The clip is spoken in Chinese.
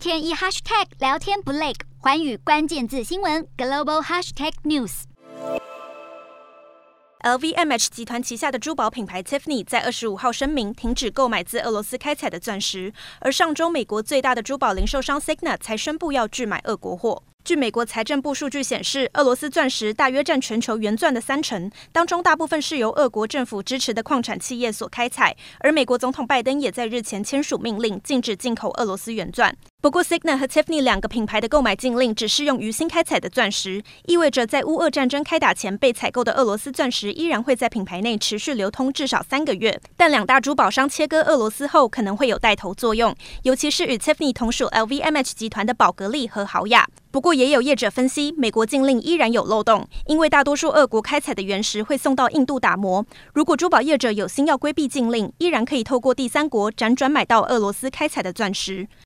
天一 hashtag 聊天不累，寰宇关键字新闻 global hashtag news。LVMH 集团旗下的珠宝品牌 Tiffany 在二十五号声明停止购买自俄罗斯开采的钻石，而上周美国最大的珠宝零售商 Signet 才宣布要拒买俄国货。据美国财政部数据显示，俄罗斯钻石大约占全球原钻的三成，当中大部分是由俄国政府支持的矿产企业所开采。而美国总统拜登也在日前签署命令，禁止进口俄罗斯原钻。不过，Signet 和 Tiffany 两个品牌的购买禁令只适用于新开采的钻石，意味着在乌俄战争开打前被采购的俄罗斯钻石依然会在品牌内持续流通至少三个月。但两大珠宝商切割俄罗斯后，可能会有带头作用，尤其是与 Tiffany 同属 LVMH 集团的宝格丽和豪雅。不过，也有业者分析，美国禁令依然有漏洞，因为大多数俄国开采的原石会送到印度打磨。如果珠宝业者有心要规避禁令，依然可以透过第三国辗转买到俄罗斯开采的钻石。